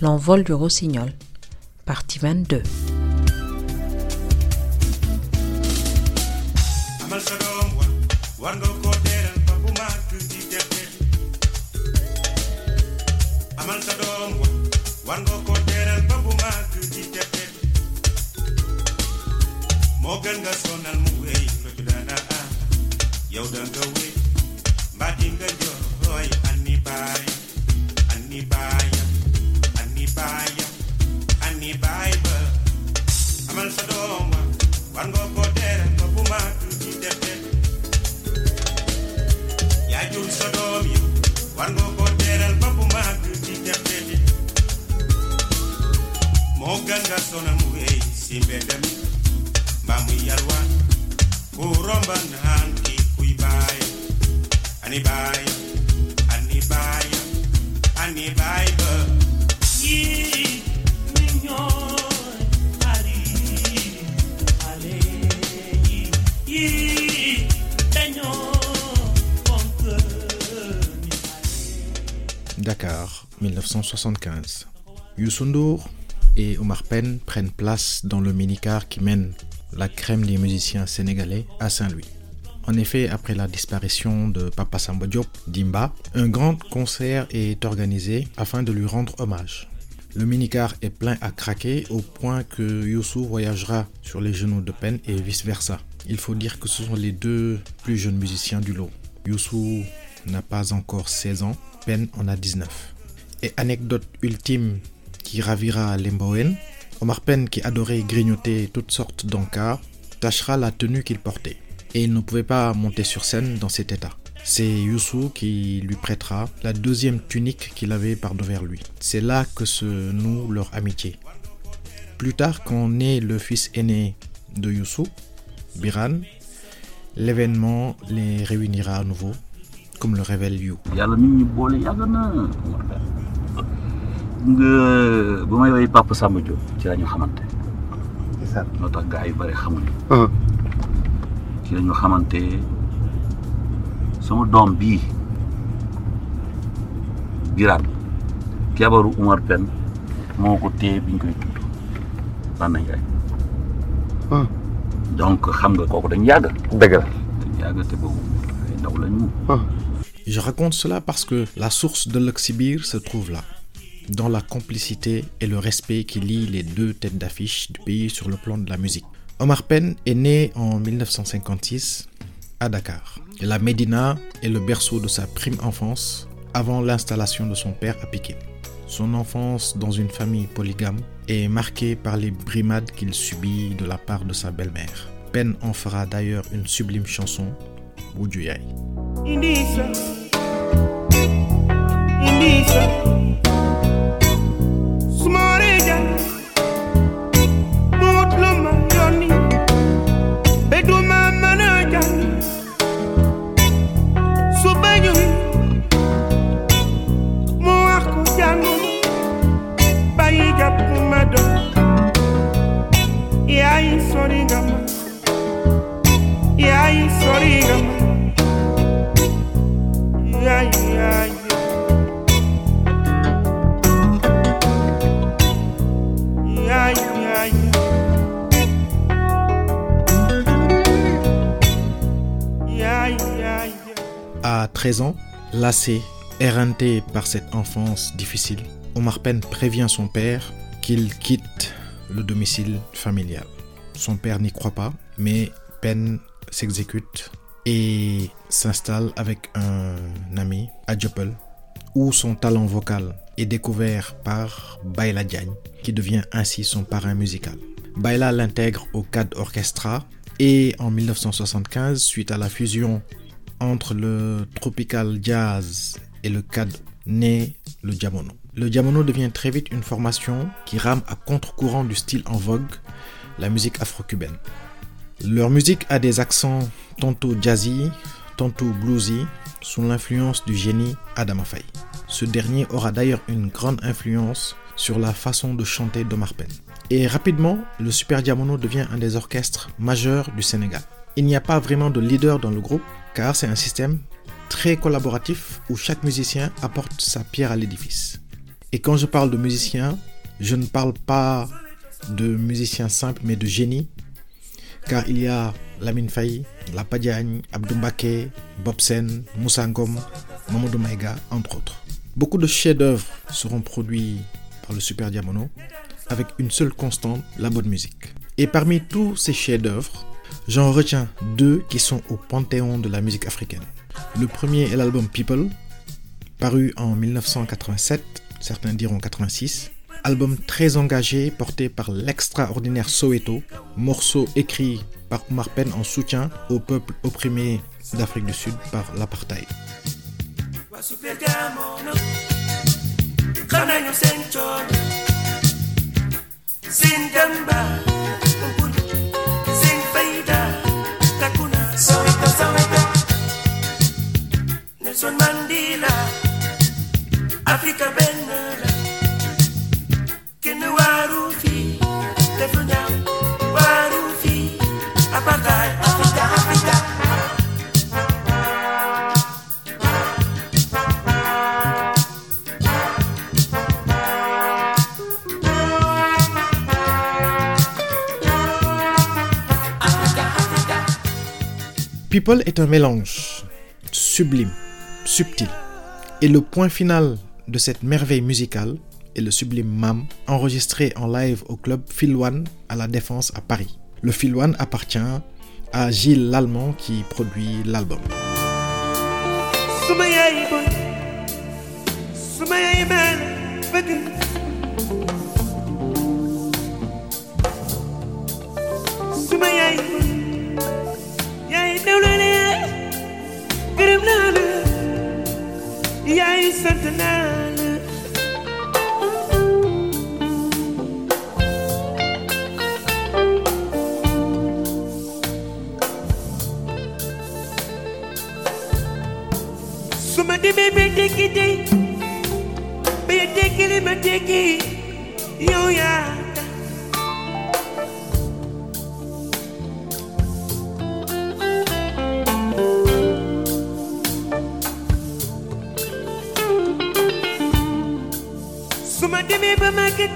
L'envol du rossignol, partie 22. amal sa doom wa war nga ko teeral ba bu màgg di def texi amal sa doom wa war nga ko teeral ba bu màgg di def texi moo gën nga sonal mu wéy lu ci dana am yow da nga wéy mbaa di nga jooy anni baay anni baayam anni baayam anni baay ba amal sa doom wa war nga ko teeral ba bu màgg di def texi yaa jur sa doom 1975. Youssou N'Dour et Omar Penn prennent place dans le minicar qui mène la crème des musiciens sénégalais à Saint-Louis. En effet, après la disparition de Papa Samba Diop d'Imba, un grand concert est organisé afin de lui rendre hommage. Le minicar est plein à craquer au point que Youssou voyagera sur les genoux de Penn et vice-versa. Il faut dire que ce sont les deux plus jeunes musiciens du lot. Youssou n'a pas encore 16 ans, Penn en a 19. Et anecdote ultime qui ravira les Mbowen, Omar Penn, qui adorait grignoter toutes sortes d'encarts, tâchera la tenue qu'il portait. Et il ne pouvait pas monter sur scène dans cet état. C'est Youssou qui lui prêtera la deuxième tunique qu'il avait par-devers lui. C'est là que se noue leur amitié. Plus tard, quand naît le fils aîné de Youssou, Biran, l'événement les réunira à nouveau, comme le révèle You. Nga bu may woy Papa Samba Diop ci la ñu xamante. Moo tax gars yu bëri xamuñu. Ci la ñu xamante sama doom bii Birane jabaru Umar Pen moo ko téye bi ñu koy tudd Banda Ndiaye donc xam nga kooku dañ yàgg. Dëgg la. Dañ yàgg te boobu ay ndaw la ñu Je raconte cela parce que la source de l'Oxybir se trouve là, dans la complicité et le respect qui lie les deux têtes d'affiche du pays sur le plan de la musique. Omar Penn est né en 1956 à Dakar. La Médina est le berceau de sa prime enfance avant l'installation de son père à Piquet. Son enfance dans une famille polygame est marquée par les brimades qu'il subit de la part de sa belle-mère. Penn en fera d'ailleurs une sublime chanson, Boudjouyaï. Lisa. À 13 ans, lassé, éreinté par cette enfance difficile, Omar Penn prévient son père qu'il quitte le domicile familial. Son père n'y croit pas, mais Penn s'exécute et s'installe avec un ami à Dieuppeul, où son talent vocal est découvert par Baila Diagne, qui devient ainsi son parrain musical. Baila l'intègre au CAD Orchestra et en 1975, suite à la fusion entre le tropical jazz et le CAD, naît le Diamono. Le Diamono devient très vite une formation qui rame à contre-courant du style en vogue, la musique afro-cubaine. Leur musique a des accents tantôt jazzy, tantôt bluesy, sous l'influence du génie Adama Faye. Ce dernier aura d'ailleurs une grande influence sur la façon de chanter d'Omar Penn. Et rapidement, le Super Diamono devient un des orchestres majeurs du Sénégal. Il n'y a pas vraiment de leader dans le groupe, car c'est un système très collaboratif où chaque musicien apporte sa pierre à l'édifice. Et quand je parle de musiciens, je ne parle pas de musiciens simples, mais de génies. Car il y a Lamine Faye, Lapa Diagne, Abdou Mbaké, Bob Sen, Moussa Ngom, Mamadou Maïga, entre autres. Beaucoup de chefs-d'œuvre seront produits par le Super Diamono avec une seule constante, la bonne musique. Et parmi tous ces chefs-d'œuvre, j'en retiens deux qui sont au panthéon de la musique africaine. Le premier est l'album People, paru en 1987, certains diront 86. Album très engagé porté par l'extraordinaire Soweto, morceau écrit par Omar Penn en soutien au peuple opprimé d'Afrique du Sud par l'apartheid. Nelson Mandela Afrika benn la kenn waaru fi def lu ñaaw waaru fi apartheid Afrika Afrika People est un mélange sublime, Et le point final de cette merveille musicale est le sublime Mam, enregistré en live au club Phil One à la Défense à Paris. Le Phil One appartient à Gilles Lallemand qui produit l'album. Sentinel.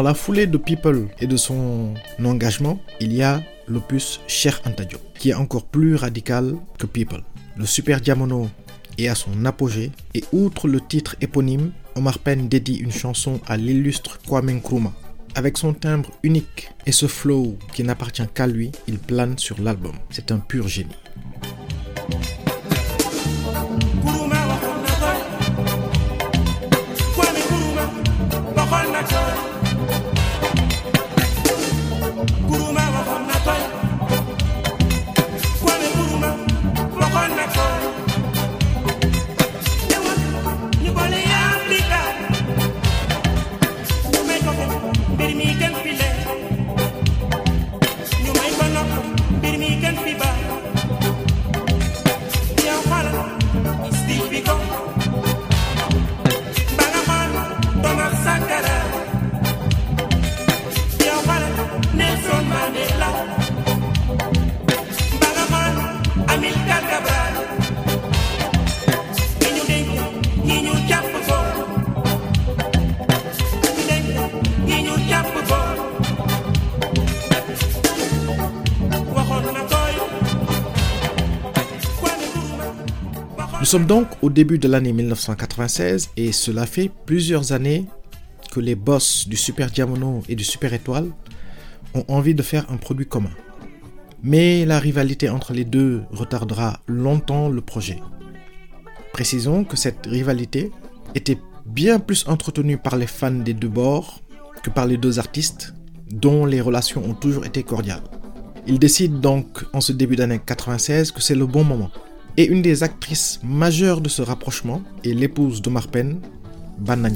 Dans la foulée de People et de son engagement, il y a l'opus Cher Anta Diop, qui est encore plus radical que People. Le Super Diamono est à son apogée et outre le titre éponyme, Omar Penn dédie une chanson à l'illustre Kwame Nkrumah. Avec son timbre unique et ce flow qui n'appartient qu'à lui, il plane sur l'album. C'est un pur génie. Sommes donc au début de l'année 1996 et cela fait plusieurs années que les boss du Super Diamono et du Super Étoile ont envie de faire un produit commun. Mais la rivalité entre les deux retardera longtemps le projet. Précisons que cette rivalité était bien plus entretenue par les fans des deux bords que par les deux artistes, dont les relations ont toujours été cordiales. Ils décident donc en ce début d'année 96 que c'est le bon moment. Et une des actrices majeures de ce rapprochement est l'épouse d'Omar Penn, Banna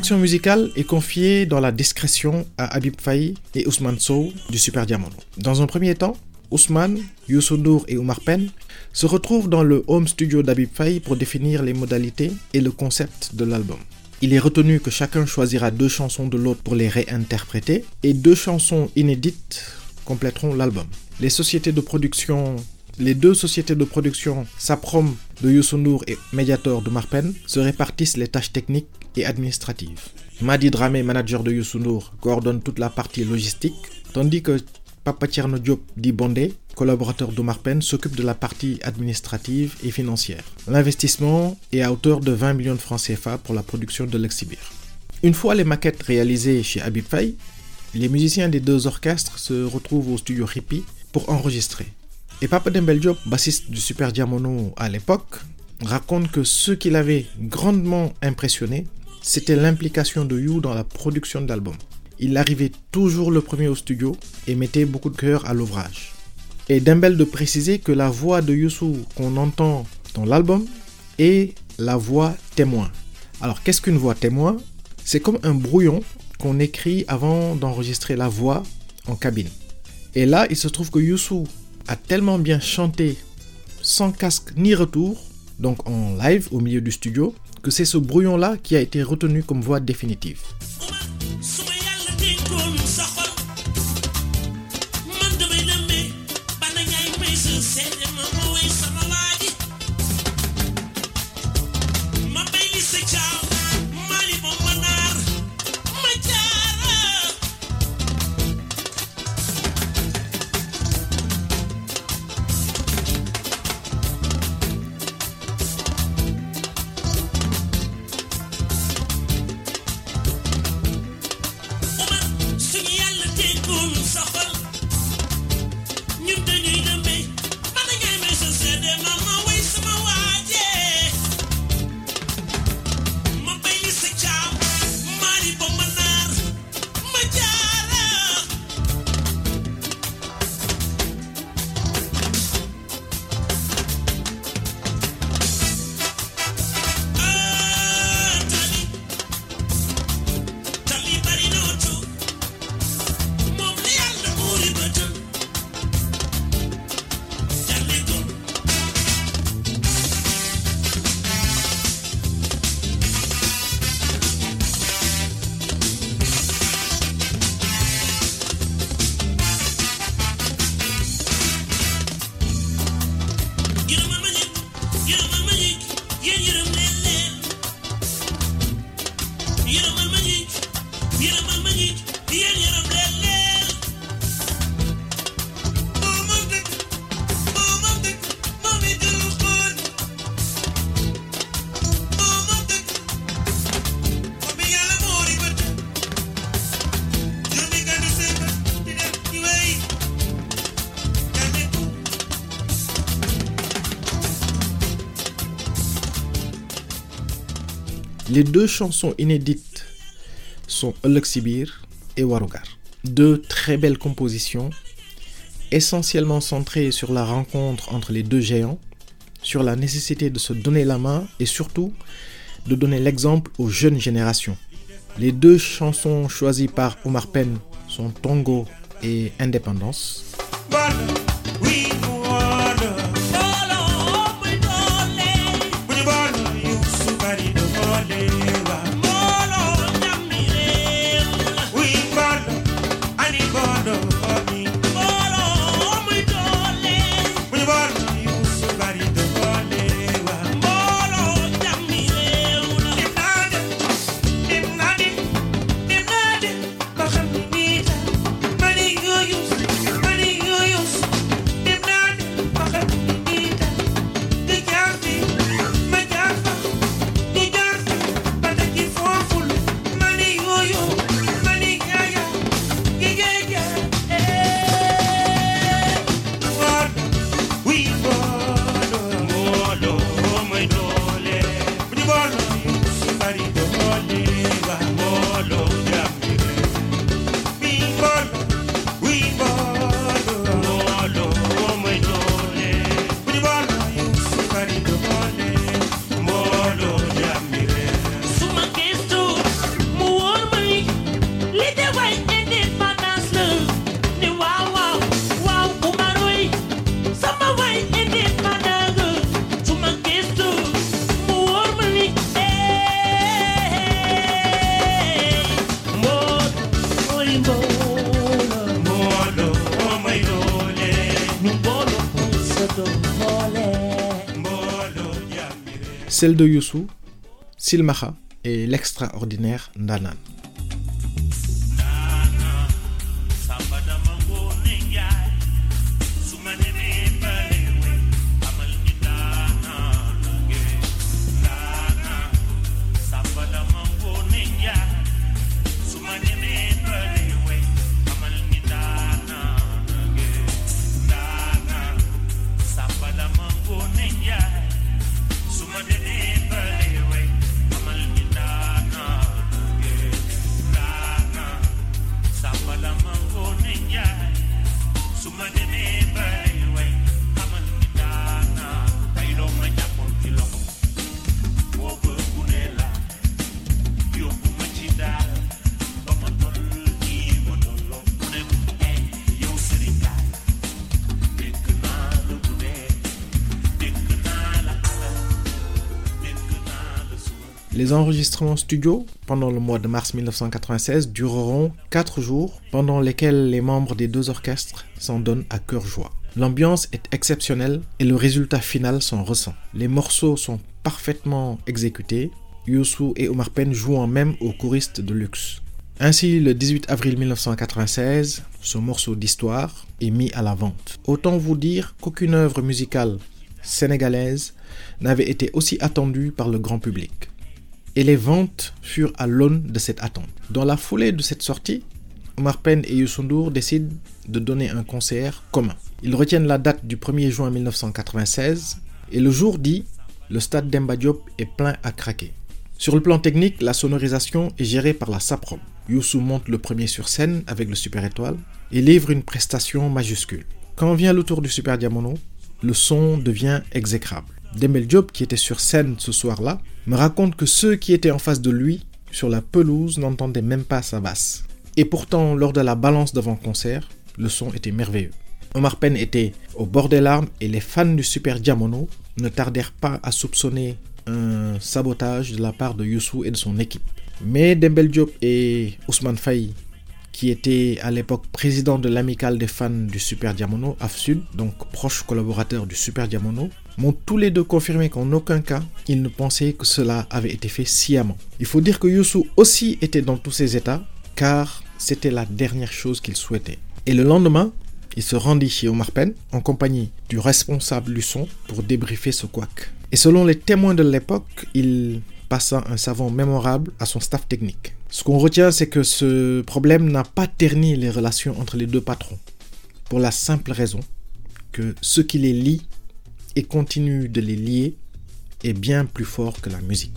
direction musicale est confiée dans la discrétion à Habib Faye et Ousmane Sow du Super Diamono. Dans un premier temps, Ousmane, Youssou et Omar Penn se retrouvent dans le home studio d'Habib Faye pour définir les modalités et le concept de l'album. Il est retenu que chacun choisira deux chansons de l'autre pour les réinterpréter et deux chansons inédites compléteront l'album. Les sociétés de production les deux sociétés de production Saprom de Youssou et Mediator de Marpen se répartissent les tâches techniques et administratives. Madi Dramé, manager de Youssou coordonne toute la partie logistique, tandis que Papa Tierno Diop dit Bondé, collaborateur d'Omar Penn, s'occupe de la partie administrative et financière. L'investissement est à hauteur de 20 millions de francs CFA pour la production de l'Exhibir. Une fois les maquettes réalisées chez Habib les musiciens des deux orchestres se retrouvent au studio Hippie pour enregistrer. Et Papa Dembel bassiste du Super Diamono à l'époque, raconte que ce qui l'avait grandement impressionné, c'était l'implication de You dans la production de l'album. Il arrivait toujours le premier au studio et mettait beaucoup de cœur à l'ouvrage. Et Dembel de préciser que la voix de Youssou qu'on entend dans l'album est la voix témoin. Alors qu'est-ce qu'une voix témoin? C'est comme un brouillon qu'on écrit avant d'enregistrer la voix en cabine. Et là, il se trouve que Youssou a tellement bien chanté sans casque ni retour, donc en live au milieu du studio, que c'est ce brouillon-là qui a été retenu comme voix définitive. Les deux chansons inédites sont Ëllëg si biir et Warugar. deux très belles compositions, essentiellement centrées sur la rencontre entre les deux géants, sur la nécessité de se donner la main et surtout de donner l'exemple aux jeunes générations. Les deux chansons choisies par Omar Penn sont Tongo et Indépendance. Celle de Youssou, Silmaha et l'extraordinaire Ndanan. Les enregistrements studio pendant le mois de mars 1996 dureront 4 jours pendant lesquels les membres des deux orchestres s'en donnent à cœur joie. L'ambiance est exceptionnelle et le résultat final s'en ressent. Les morceaux sont parfaitement exécutés. Youssou et Omar Penn jouant même aux choristes de luxe. Ainsi, le 18 avril 1996, ce morceau d'histoire est mis à la vente. Autant vous dire qu'aucune œuvre musicale sénégalaise n'avait été aussi attendue par le grand public et les ventes furent à l'aune de cette attente. Dans la foulée de cette sortie, Omar Penn et Youssou décident de donner un concert commun. Ils retiennent la date du 1er juin 1996 et le jour dit, le stade d'Emba Diop est plein à craquer. Sur le plan technique, la sonorisation est gérée par la SAPROM. Youssou monte le premier sur scène avec le Super Étoile et livre une prestation majuscule. Quand vient le tour du Super Diamono, le son devient exécrable. Dembel Diop, qui était sur scène ce soir-là, me raconte que ceux qui étaient en face de lui, sur la pelouse, n'entendaient même pas sa basse. Et pourtant, lors de la balance d'avant-concert, le son était merveilleux. Omar Penn était au bord des larmes et les fans du Super Diamono ne tardèrent pas à soupçonner un sabotage de la part de Youssou et de son équipe. Mais Dembel Diop et Ousmane Faye, qui était à l'époque président de l'amicale des fans du Super Diamono, AFSUD, donc proche collaborateur du Super Diamono, m'ont tous les deux confirmé qu'en aucun cas ils ne pensaient que cela avait été fait sciemment. Il faut dire que Youssou aussi était dans tous ces états, car c'était la dernière chose qu'il souhaitait. Et le lendemain, il se rendit chez Omar Penn en compagnie du responsable du son pour débriefer ce couac. Et selon les témoins de l'époque, il passa un savant mémorable à son staff technique. Ce qu'on retient, c'est que ce problème n'a pas terni les relations entre les deux patrons, pour la simple raison que ce qui les lie et continue de les lier est bien plus fort que la musique.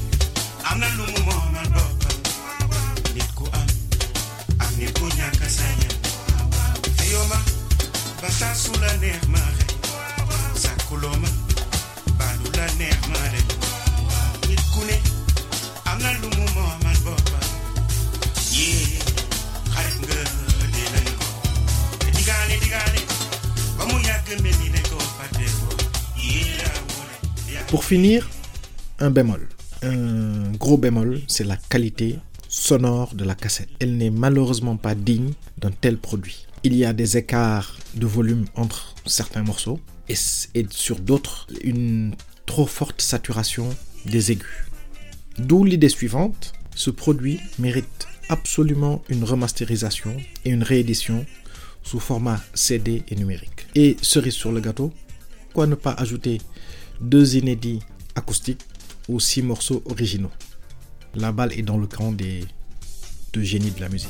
Pour finir, un bémol. Un gros bémol, c'est la qualité sonore de la cassette. Elle n'est malheureusement pas digne d'un tel produit. Il y a des écarts de volume entre certains morceaux et, sur d'autres, une trop forte saturation des aigus. D'où l'idée suivante, ce produit mérite absolument une remasterisation et une réédition sous format CD et numérique. Et cerise sur le gâteau, pourquoi ne pas ajouter deux inédits acoustiques six morceaux originaux La balle est dans le camp des deux génies de la musique.